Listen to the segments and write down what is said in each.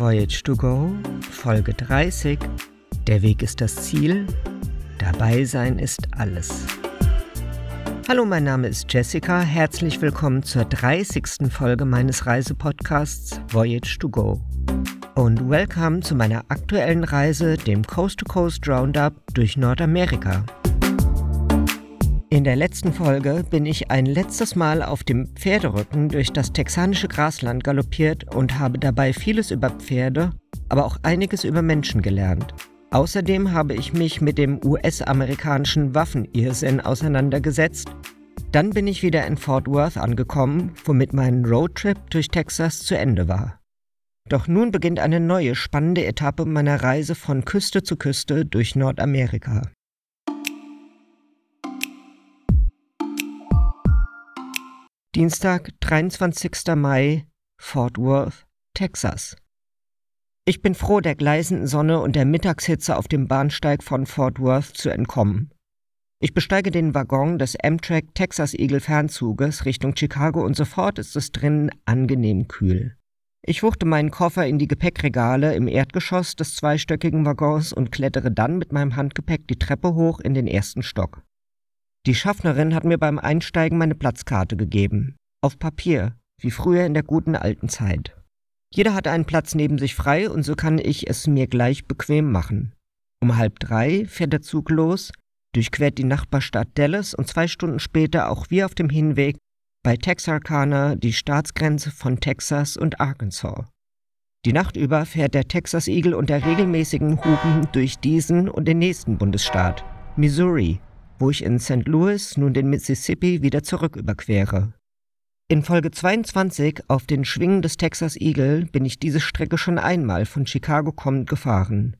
Voyage to Go, Folge 30. Der Weg ist das Ziel, dabei sein ist alles. Hallo, mein Name ist Jessica. Herzlich willkommen zur 30. Folge meines Reisepodcasts Voyage to Go. Und welcome zu meiner aktuellen Reise, dem Coast to Coast Roundup durch Nordamerika. In der letzten Folge bin ich ein letztes Mal auf dem Pferderücken durch das texanische Grasland galoppiert und habe dabei vieles über Pferde, aber auch einiges über Menschen gelernt. Außerdem habe ich mich mit dem US-amerikanischen Waffenirrsinn auseinandergesetzt. Dann bin ich wieder in Fort Worth angekommen, womit mein Roadtrip durch Texas zu Ende war. Doch nun beginnt eine neue spannende Etappe meiner Reise von Küste zu Küste durch Nordamerika. Dienstag, 23. Mai, Fort Worth, Texas. Ich bin froh, der gleißenden Sonne und der Mittagshitze auf dem Bahnsteig von Fort Worth zu entkommen. Ich besteige den Waggon des Amtrak Texas Eagle Fernzuges Richtung Chicago und sofort ist es drinnen angenehm kühl. Ich wuchte meinen Koffer in die Gepäckregale im Erdgeschoss des zweistöckigen Waggons und klettere dann mit meinem Handgepäck die Treppe hoch in den ersten Stock. Die Schaffnerin hat mir beim Einsteigen meine Platzkarte gegeben. Auf Papier, wie früher in der guten alten Zeit. Jeder hat einen Platz neben sich frei und so kann ich es mir gleich bequem machen. Um halb drei fährt der Zug los, durchquert die Nachbarstadt Dallas und zwei Stunden später auch wir auf dem Hinweg bei Texarkana die Staatsgrenze von Texas und Arkansas. Die Nacht über fährt der Texas Eagle unter regelmäßigen Hupen durch diesen und den nächsten Bundesstaat, Missouri, wo ich in St. Louis nun den Mississippi wieder zurück überquere. In Folge 22 auf den Schwingen des Texas Eagle bin ich diese Strecke schon einmal von Chicago kommend gefahren.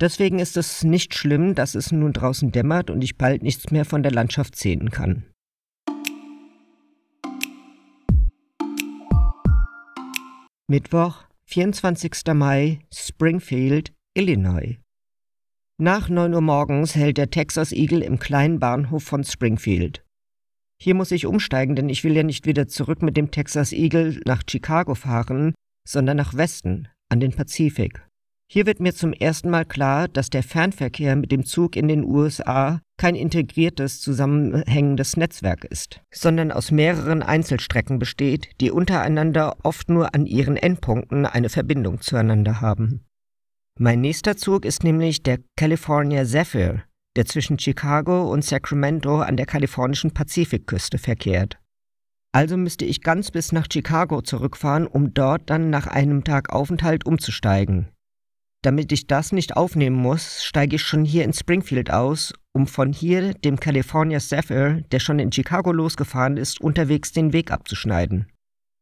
Deswegen ist es nicht schlimm, dass es nun draußen dämmert und ich bald nichts mehr von der Landschaft sehen kann. Mittwoch, 24. Mai, Springfield, Illinois. Nach 9 Uhr morgens hält der Texas Eagle im kleinen Bahnhof von Springfield. Hier muss ich umsteigen, denn ich will ja nicht wieder zurück mit dem Texas Eagle nach Chicago fahren, sondern nach Westen, an den Pazifik. Hier wird mir zum ersten Mal klar, dass der Fernverkehr mit dem Zug in den USA kein integriertes, zusammenhängendes Netzwerk ist, sondern aus mehreren Einzelstrecken besteht, die untereinander oft nur an ihren Endpunkten eine Verbindung zueinander haben. Mein nächster Zug ist nämlich der California Zephyr, der zwischen Chicago und Sacramento an der kalifornischen Pazifikküste verkehrt. Also müsste ich ganz bis nach Chicago zurückfahren, um dort dann nach einem Tag Aufenthalt umzusteigen. Damit ich das nicht aufnehmen muss, steige ich schon hier in Springfield aus, um von hier dem California Zephyr, der schon in Chicago losgefahren ist, unterwegs den Weg abzuschneiden.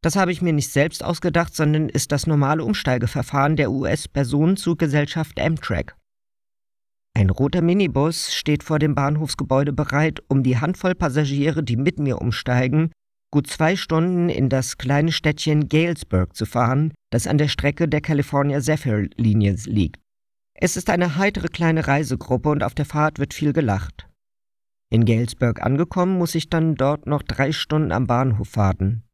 Das habe ich mir nicht selbst ausgedacht, sondern ist das normale Umsteigeverfahren der US-Personenzuggesellschaft Amtrak. Ein roter Minibus steht vor dem Bahnhofsgebäude bereit, um die Handvoll Passagiere, die mit mir umsteigen, gut zwei Stunden in das kleine Städtchen Galesburg zu fahren, das an der Strecke der California Zephyr-Linie liegt. Es ist eine heitere kleine Reisegruppe und auf der Fahrt wird viel gelacht. In Galesburg angekommen, muss ich dann dort noch drei Stunden am Bahnhof warten.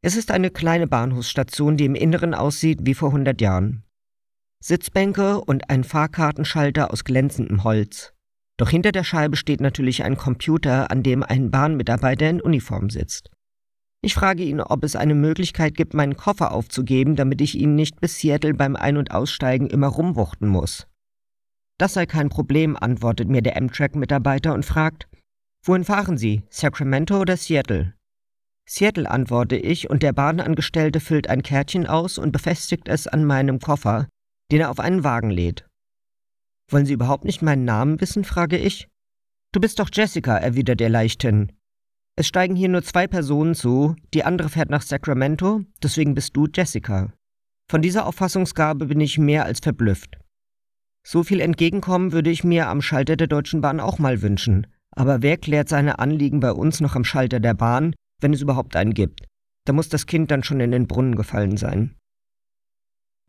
Es ist eine kleine Bahnhofsstation, die im Inneren aussieht wie vor 100 Jahren. Sitzbänke und ein Fahrkartenschalter aus glänzendem Holz. Doch hinter der Scheibe steht natürlich ein Computer, an dem ein Bahnmitarbeiter in Uniform sitzt. Ich frage ihn, ob es eine Möglichkeit gibt, meinen Koffer aufzugeben, damit ich ihn nicht bis Seattle beim Ein- und Aussteigen immer rumwuchten muss. Das sei kein Problem, antwortet mir der Amtrak-Mitarbeiter und fragt, Wohin fahren Sie, Sacramento oder Seattle? Seattle, antworte ich, und der Bahnangestellte füllt ein Kärtchen aus und befestigt es an meinem Koffer, den er auf einen Wagen lädt. Wollen Sie überhaupt nicht meinen Namen wissen? frage ich. Du bist doch Jessica, erwidert er leichthin. Es steigen hier nur zwei Personen zu, die andere fährt nach Sacramento, deswegen bist du Jessica. Von dieser Auffassungsgabe bin ich mehr als verblüfft. So viel Entgegenkommen würde ich mir am Schalter der Deutschen Bahn auch mal wünschen. Aber wer klärt seine Anliegen bei uns noch am Schalter der Bahn, wenn es überhaupt einen gibt. Da muss das Kind dann schon in den Brunnen gefallen sein.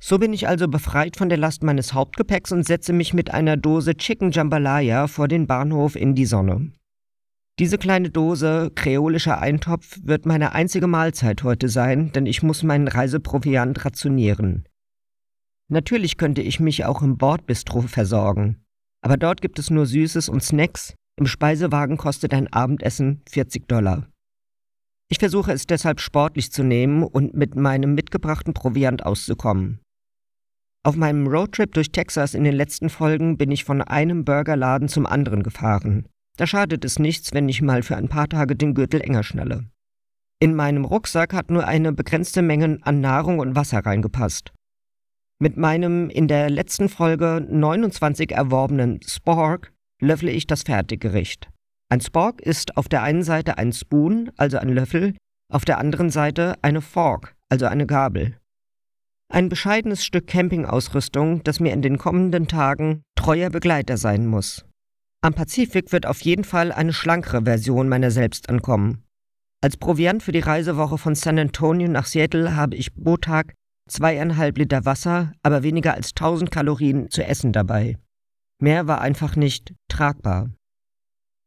So bin ich also befreit von der Last meines Hauptgepäcks und setze mich mit einer Dose Chicken Jambalaya vor den Bahnhof in die Sonne. Diese kleine Dose kreolischer Eintopf wird meine einzige Mahlzeit heute sein, denn ich muss meinen Reiseproviant rationieren. Natürlich könnte ich mich auch im Bordbistro versorgen, aber dort gibt es nur Süßes und Snacks, im Speisewagen kostet ein Abendessen 40 Dollar. Ich versuche es deshalb sportlich zu nehmen und mit meinem mitgebrachten Proviant auszukommen. Auf meinem Roadtrip durch Texas in den letzten Folgen bin ich von einem Burgerladen zum anderen gefahren. Da schadet es nichts, wenn ich mal für ein paar Tage den Gürtel enger schnalle. In meinem Rucksack hat nur eine begrenzte Menge an Nahrung und Wasser reingepasst. Mit meinem in der letzten Folge 29 erworbenen Spork löffle ich das Fertiggericht. Ein Spork ist auf der einen Seite ein Spoon, also ein Löffel, auf der anderen Seite eine Fork, also eine Gabel. Ein bescheidenes Stück Campingausrüstung, das mir in den kommenden Tagen treuer Begleiter sein muss. Am Pazifik wird auf jeden Fall eine schlankere Version meiner selbst ankommen. Als Proviant für die Reisewoche von San Antonio nach Seattle habe ich pro Tag zweieinhalb Liter Wasser, aber weniger als 1000 Kalorien zu essen dabei. Mehr war einfach nicht tragbar.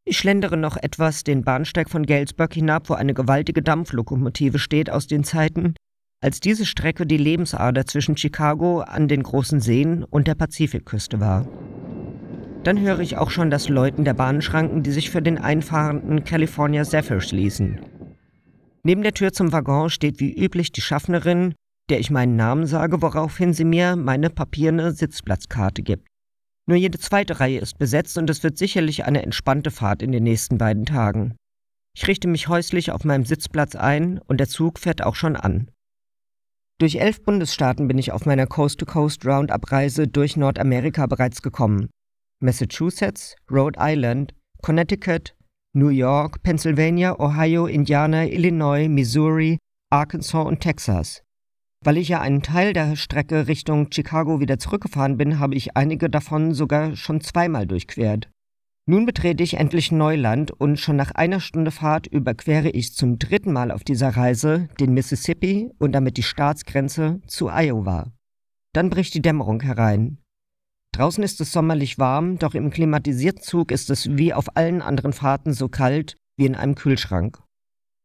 Ich schlendere noch etwas den Bahnsteig von Galesburg hinab, wo eine gewaltige Dampflokomotive steht aus den Zeiten, als diese Strecke die Lebensader zwischen Chicago an den großen Seen und der Pazifikküste war. Dann höre ich auch schon das Läuten der Bahnschranken, die sich für den einfahrenden California Zephyr schließen. Neben der Tür zum Waggon steht wie üblich die Schaffnerin, der ich meinen Namen sage, woraufhin sie mir meine papierne Sitzplatzkarte gibt. Nur jede zweite Reihe ist besetzt und es wird sicherlich eine entspannte Fahrt in den nächsten beiden Tagen. Ich richte mich häuslich auf meinem Sitzplatz ein und der Zug fährt auch schon an. Durch elf Bundesstaaten bin ich auf meiner Coast-to-Coast-Roundup-Reise durch Nordamerika bereits gekommen. Massachusetts, Rhode Island, Connecticut, New York, Pennsylvania, Ohio, Indiana, Illinois, Missouri, Arkansas und Texas. Weil ich ja einen Teil der Strecke Richtung Chicago wieder zurückgefahren bin, habe ich einige davon sogar schon zweimal durchquert. Nun betrete ich endlich Neuland und schon nach einer Stunde Fahrt überquere ich zum dritten Mal auf dieser Reise den Mississippi und damit die Staatsgrenze zu Iowa. Dann bricht die Dämmerung herein. Draußen ist es sommerlich warm, doch im klimatisierten Zug ist es wie auf allen anderen Fahrten so kalt wie in einem Kühlschrank.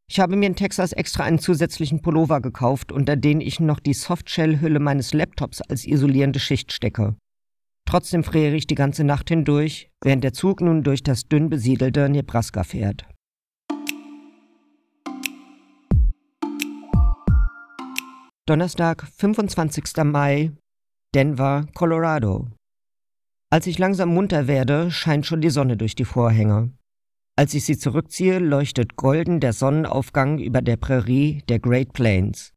Ich habe mir in Texas extra einen zusätzlichen Pullover gekauft, unter den ich noch die Softshell-Hülle meines Laptops als isolierende Schicht stecke. Trotzdem friere ich die ganze Nacht hindurch, während der Zug nun durch das dünn besiedelte Nebraska fährt. Donnerstag, 25. Mai, Denver, Colorado. Als ich langsam munter werde, scheint schon die Sonne durch die Vorhänge. Als ich sie zurückziehe, leuchtet golden der Sonnenaufgang über der Prärie der Great Plains.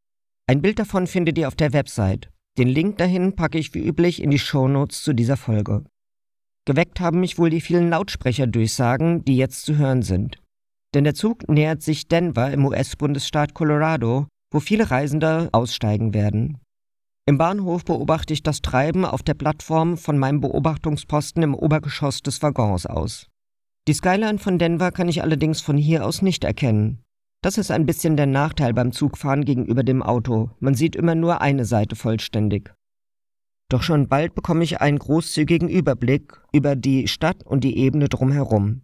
Ein Bild davon findet ihr auf der Website. Den Link dahin packe ich wie üblich in die Shownotes zu dieser Folge. Geweckt haben mich wohl die vielen Lautsprecherdurchsagen, die jetzt zu hören sind. Denn der Zug nähert sich Denver im US-Bundesstaat Colorado, wo viele Reisende aussteigen werden. Im Bahnhof beobachte ich das Treiben auf der Plattform von meinem Beobachtungsposten im Obergeschoss des Waggons aus. Die Skyline von Denver kann ich allerdings von hier aus nicht erkennen. Das ist ein bisschen der Nachteil beim Zugfahren gegenüber dem Auto. Man sieht immer nur eine Seite vollständig. Doch schon bald bekomme ich einen großzügigen Überblick über die Stadt und die Ebene drumherum.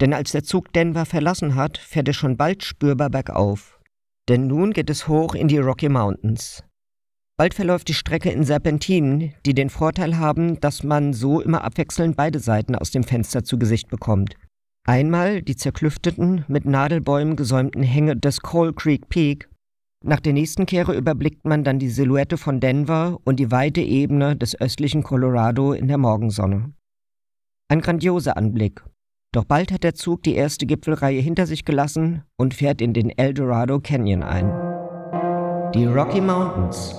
Denn als der Zug Denver verlassen hat, fährt er schon bald spürbar bergauf. Denn nun geht es hoch in die Rocky Mountains. Bald verläuft die Strecke in Serpentinen, die den Vorteil haben, dass man so immer abwechselnd beide Seiten aus dem Fenster zu Gesicht bekommt. Einmal die zerklüfteten, mit Nadelbäumen gesäumten Hänge des Coal Creek Peak. Nach der nächsten Kehre überblickt man dann die Silhouette von Denver und die weite Ebene des östlichen Colorado in der Morgensonne. Ein grandioser Anblick. Doch bald hat der Zug die erste Gipfelreihe hinter sich gelassen und fährt in den Eldorado Canyon ein. Die Rocky Mountains,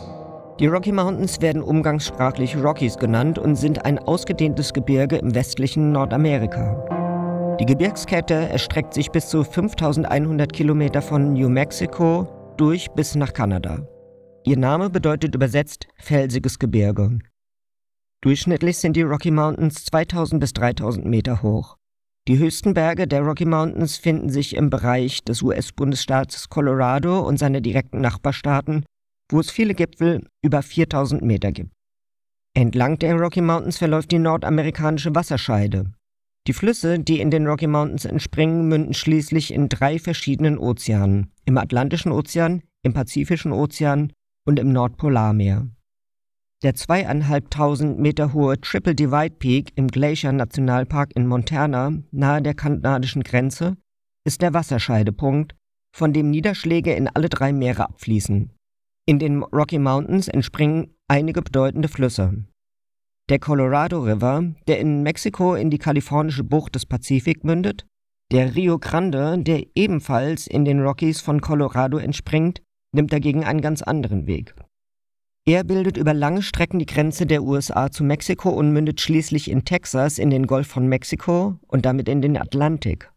die Rocky Mountains werden umgangssprachlich Rockies genannt und sind ein ausgedehntes Gebirge im westlichen Nordamerika. Die Gebirgskette erstreckt sich bis zu 5100 Kilometer von New Mexico durch bis nach Kanada. Ihr Name bedeutet übersetzt felsiges Gebirge. Durchschnittlich sind die Rocky Mountains 2000 bis 3000 Meter hoch. Die höchsten Berge der Rocky Mountains finden sich im Bereich des US-Bundesstaates Colorado und seiner direkten Nachbarstaaten wo es viele Gipfel über 4000 Meter gibt. Entlang der Rocky Mountains verläuft die nordamerikanische Wasserscheide. Die Flüsse, die in den Rocky Mountains entspringen, münden schließlich in drei verschiedenen Ozeanen, im Atlantischen Ozean, im Pazifischen Ozean und im Nordpolarmeer. Der zweieinhalbtausend Meter hohe Triple Divide Peak im Glacier Nationalpark in Montana, nahe der kanadischen Grenze, ist der Wasserscheidepunkt, von dem Niederschläge in alle drei Meere abfließen. In den Rocky Mountains entspringen einige bedeutende Flüsse. Der Colorado River, der in Mexiko in die kalifornische Bucht des Pazifik mündet, der Rio Grande, der ebenfalls in den Rockies von Colorado entspringt, nimmt dagegen einen ganz anderen Weg. Er bildet über lange Strecken die Grenze der USA zu Mexiko und mündet schließlich in Texas in den Golf von Mexiko und damit in den Atlantik.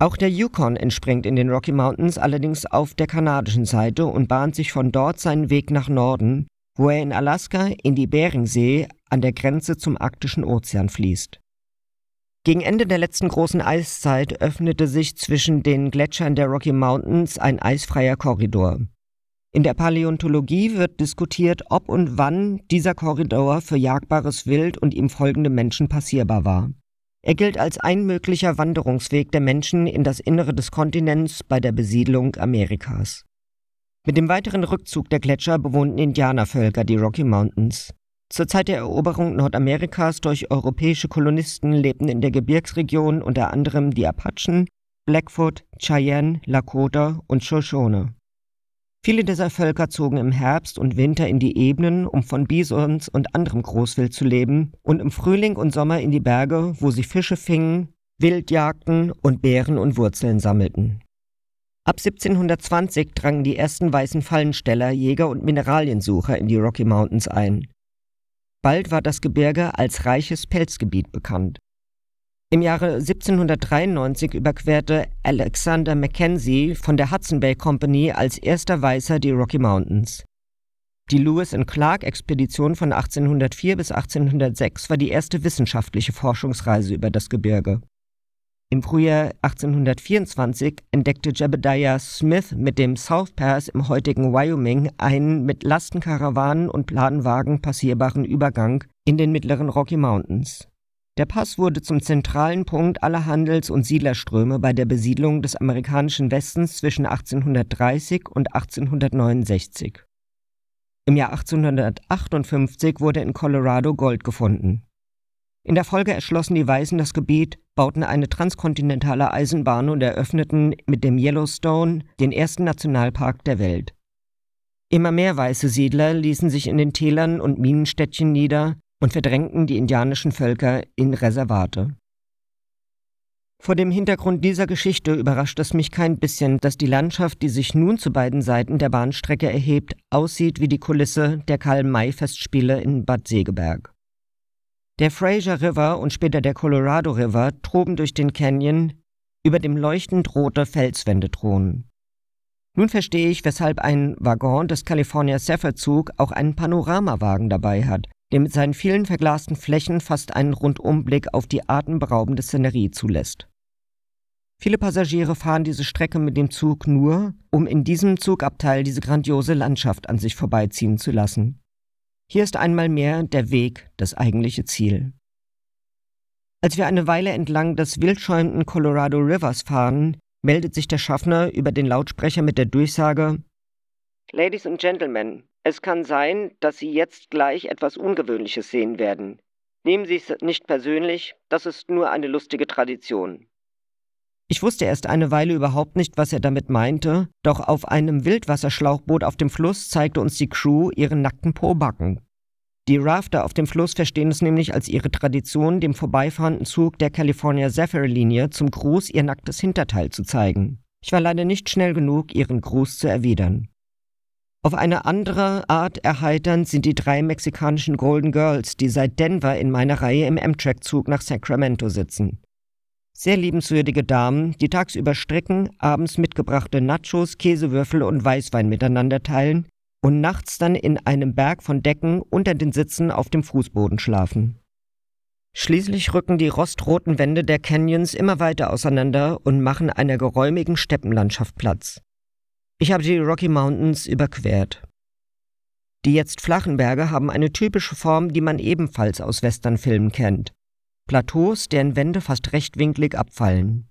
Auch der Yukon entspringt in den Rocky Mountains allerdings auf der kanadischen Seite und bahnt sich von dort seinen Weg nach Norden, wo er in Alaska in die Beringsee an der Grenze zum arktischen Ozean fließt. Gegen Ende der letzten großen Eiszeit öffnete sich zwischen den Gletschern der Rocky Mountains ein eisfreier Korridor. In der Paläontologie wird diskutiert, ob und wann dieser Korridor für jagbares Wild und ihm folgende Menschen passierbar war. Er gilt als ein möglicher Wanderungsweg der Menschen in das Innere des Kontinents bei der Besiedlung Amerikas. Mit dem weiteren Rückzug der Gletscher bewohnten Indianervölker die Rocky Mountains. Zur Zeit der Eroberung Nordamerikas durch europäische Kolonisten lebten in der Gebirgsregion unter anderem die Apachen, Blackfoot, Cheyenne, Lakota und Shoshone. Viele dieser Völker zogen im Herbst und Winter in die Ebenen, um von Bisons und anderem Großwild zu leben, und im Frühling und Sommer in die Berge, wo sie Fische fingen, Wild jagten und Beeren und Wurzeln sammelten. Ab 1720 drangen die ersten weißen Fallensteller, Jäger und Mineraliensucher in die Rocky Mountains ein. Bald war das Gebirge als reiches Pelzgebiet bekannt. Im Jahre 1793 überquerte Alexander Mackenzie von der Hudson Bay Company als erster Weißer die Rocky Mountains. Die Lewis and Clark Expedition von 1804 bis 1806 war die erste wissenschaftliche Forschungsreise über das Gebirge. Im Frühjahr 1824 entdeckte Jebediah Smith mit dem South Pass im heutigen Wyoming einen mit Lastenkarawanen und Planwagen passierbaren Übergang in den mittleren Rocky Mountains. Der Pass wurde zum zentralen Punkt aller Handels- und Siedlerströme bei der Besiedlung des amerikanischen Westens zwischen 1830 und 1869. Im Jahr 1858 wurde in Colorado Gold gefunden. In der Folge erschlossen die Weißen das Gebiet, bauten eine transkontinentale Eisenbahn und eröffneten mit dem Yellowstone den ersten Nationalpark der Welt. Immer mehr weiße Siedler ließen sich in den Tälern und Minenstädtchen nieder, und verdrängten die indianischen Völker in Reservate. Vor dem Hintergrund dieser Geschichte überrascht es mich kein bisschen, dass die Landschaft, die sich nun zu beiden Seiten der Bahnstrecke erhebt, aussieht wie die Kulisse der Karl-May-Festspiele in Bad Segeberg. Der Fraser River und später der Colorado River toben durch den Canyon, über dem leuchtend rote Felswände thronen. Nun verstehe ich, weshalb ein Waggon des California Zephyr Zug auch einen Panoramawagen dabei hat, der mit seinen vielen verglasten Flächen fast einen Rundumblick auf die atemberaubende Szenerie zulässt. Viele Passagiere fahren diese Strecke mit dem Zug nur, um in diesem Zugabteil diese grandiose Landschaft an sich vorbeiziehen zu lassen. Hier ist einmal mehr der Weg das eigentliche Ziel. Als wir eine Weile entlang des wildschäumenden Colorado Rivers fahren, meldet sich der Schaffner über den Lautsprecher mit der Durchsage Ladies and Gentlemen, es kann sein, dass Sie jetzt gleich etwas Ungewöhnliches sehen werden. Nehmen Sie es nicht persönlich, das ist nur eine lustige Tradition. Ich wusste erst eine Weile überhaupt nicht, was er damit meinte, doch auf einem Wildwasserschlauchboot auf dem Fluss zeigte uns die Crew ihren nackten Pobacken. Die Rafter auf dem Fluss verstehen es nämlich als ihre Tradition, dem vorbeifahrenden Zug der California Zephyr-Linie zum Gruß ihr nacktes Hinterteil zu zeigen. Ich war leider nicht schnell genug, ihren Gruß zu erwidern. Auf eine andere Art erheiternd sind die drei mexikanischen Golden Girls, die seit Denver in meiner Reihe im Amtrak-Zug nach Sacramento sitzen. Sehr liebenswürdige Damen, die tagsüber stricken, abends mitgebrachte Nachos, Käsewürfel und Weißwein miteinander teilen und nachts dann in einem Berg von Decken unter den Sitzen auf dem Fußboden schlafen. Schließlich rücken die rostroten Wände der Canyons immer weiter auseinander und machen einer geräumigen Steppenlandschaft Platz. Ich habe die Rocky Mountains überquert. Die jetzt flachen Berge haben eine typische Form, die man ebenfalls aus Westernfilmen kennt. Plateaus, deren Wände fast rechtwinklig abfallen.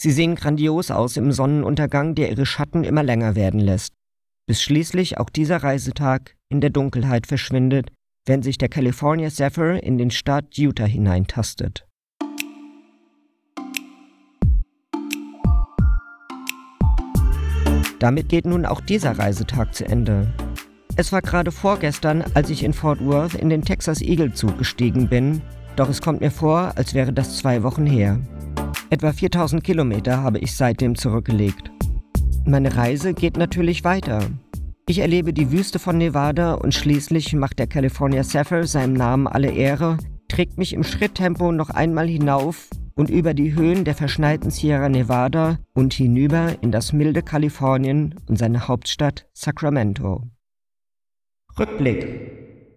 Sie sehen grandios aus im Sonnenuntergang, der ihre Schatten immer länger werden lässt, bis schließlich auch dieser Reisetag in der Dunkelheit verschwindet, wenn sich der California Zephyr in den Staat Utah hineintastet. Damit geht nun auch dieser Reisetag zu Ende. Es war gerade vorgestern, als ich in Fort Worth in den Texas Eagle Zug gestiegen bin, doch es kommt mir vor, als wäre das zwei Wochen her. Etwa 4000 Kilometer habe ich seitdem zurückgelegt. Meine Reise geht natürlich weiter. Ich erlebe die Wüste von Nevada und schließlich macht der California Zephyr seinem Namen alle Ehre, trägt mich im Schritttempo noch einmal hinauf und über die Höhen der verschneiten Sierra Nevada und hinüber in das milde Kalifornien und seine Hauptstadt Sacramento. Rückblick.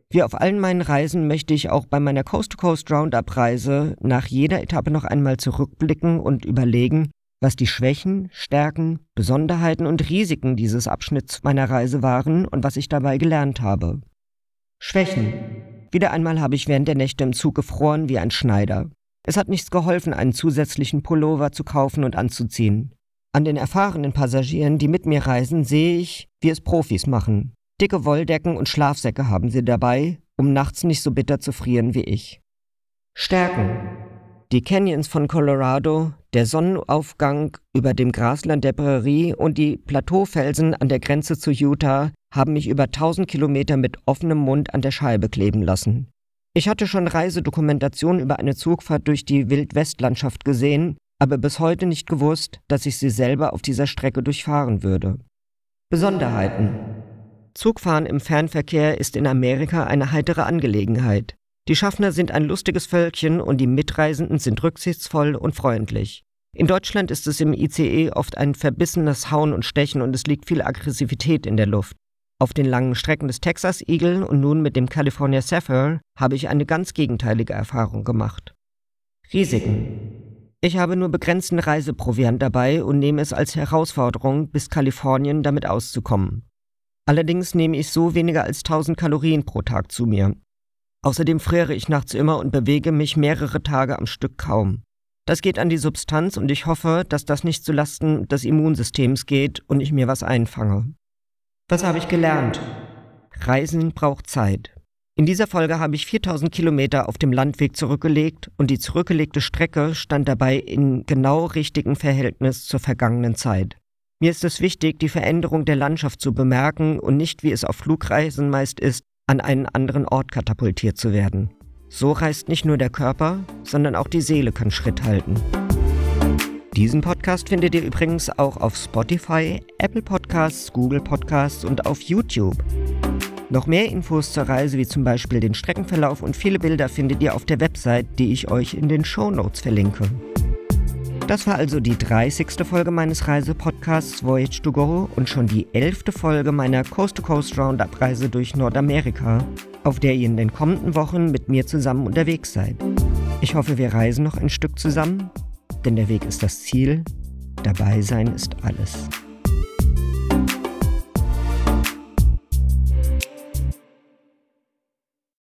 Wie auf allen meinen Reisen möchte ich auch bei meiner Coast-to-Coast Roundup-Reise nach jeder Etappe noch einmal zurückblicken und überlegen, was die Schwächen, Stärken, Besonderheiten und Risiken dieses Abschnitts meiner Reise waren und was ich dabei gelernt habe. Schwächen. Wieder einmal habe ich während der Nächte im Zug gefroren wie ein Schneider. Es hat nichts geholfen, einen zusätzlichen Pullover zu kaufen und anzuziehen. An den erfahrenen Passagieren, die mit mir reisen, sehe ich, wie es Profis machen. Dicke Wolldecken und Schlafsäcke haben sie dabei, um nachts nicht so bitter zu frieren wie ich. Stärken. Die Canyons von Colorado, der Sonnenaufgang über dem Grasland der Prärie und die Plateaufelsen an der Grenze zu Utah haben mich über 1000 Kilometer mit offenem Mund an der Scheibe kleben lassen. Ich hatte schon Reisedokumentation über eine Zugfahrt durch die Wildwestlandschaft gesehen, aber bis heute nicht gewusst, dass ich sie selber auf dieser Strecke durchfahren würde. Besonderheiten. Zugfahren im Fernverkehr ist in Amerika eine heitere Angelegenheit. Die Schaffner sind ein lustiges Völkchen und die Mitreisenden sind rücksichtsvoll und freundlich. In Deutschland ist es im ICE oft ein verbissenes Hauen und Stechen und es liegt viel Aggressivität in der Luft. Auf den langen Strecken des Texas Eagle und nun mit dem California Sapphire habe ich eine ganz gegenteilige Erfahrung gemacht. Risiken. Ich habe nur begrenzten Reiseproviant dabei und nehme es als Herausforderung, bis Kalifornien damit auszukommen. Allerdings nehme ich so weniger als 1000 Kalorien pro Tag zu mir. Außerdem friere ich nachts immer und bewege mich mehrere Tage am Stück kaum. Das geht an die Substanz und ich hoffe, dass das nicht zulasten des Immunsystems geht und ich mir was einfange. Was habe ich gelernt? Reisen braucht Zeit. In dieser Folge habe ich 4000 Kilometer auf dem Landweg zurückgelegt und die zurückgelegte Strecke stand dabei in genau richtigem Verhältnis zur vergangenen Zeit. Mir ist es wichtig, die Veränderung der Landschaft zu bemerken und nicht, wie es auf Flugreisen meist ist, an einen anderen Ort katapultiert zu werden. So reist nicht nur der Körper, sondern auch die Seele kann Schritt halten. Diesen Podcast findet ihr übrigens auch auf Spotify, Apple Podcasts, Google Podcasts und auf YouTube. Noch mehr Infos zur Reise, wie zum Beispiel den Streckenverlauf und viele Bilder, findet ihr auf der Website, die ich euch in den Show Notes verlinke. Das war also die 30. Folge meines Reisepodcasts Voyage to Go und schon die 11. Folge meiner Coast-to-Coast Roundup-Reise durch Nordamerika, auf der ihr in den kommenden Wochen mit mir zusammen unterwegs seid. Ich hoffe, wir reisen noch ein Stück zusammen, denn der Weg ist das Ziel, dabei sein ist alles.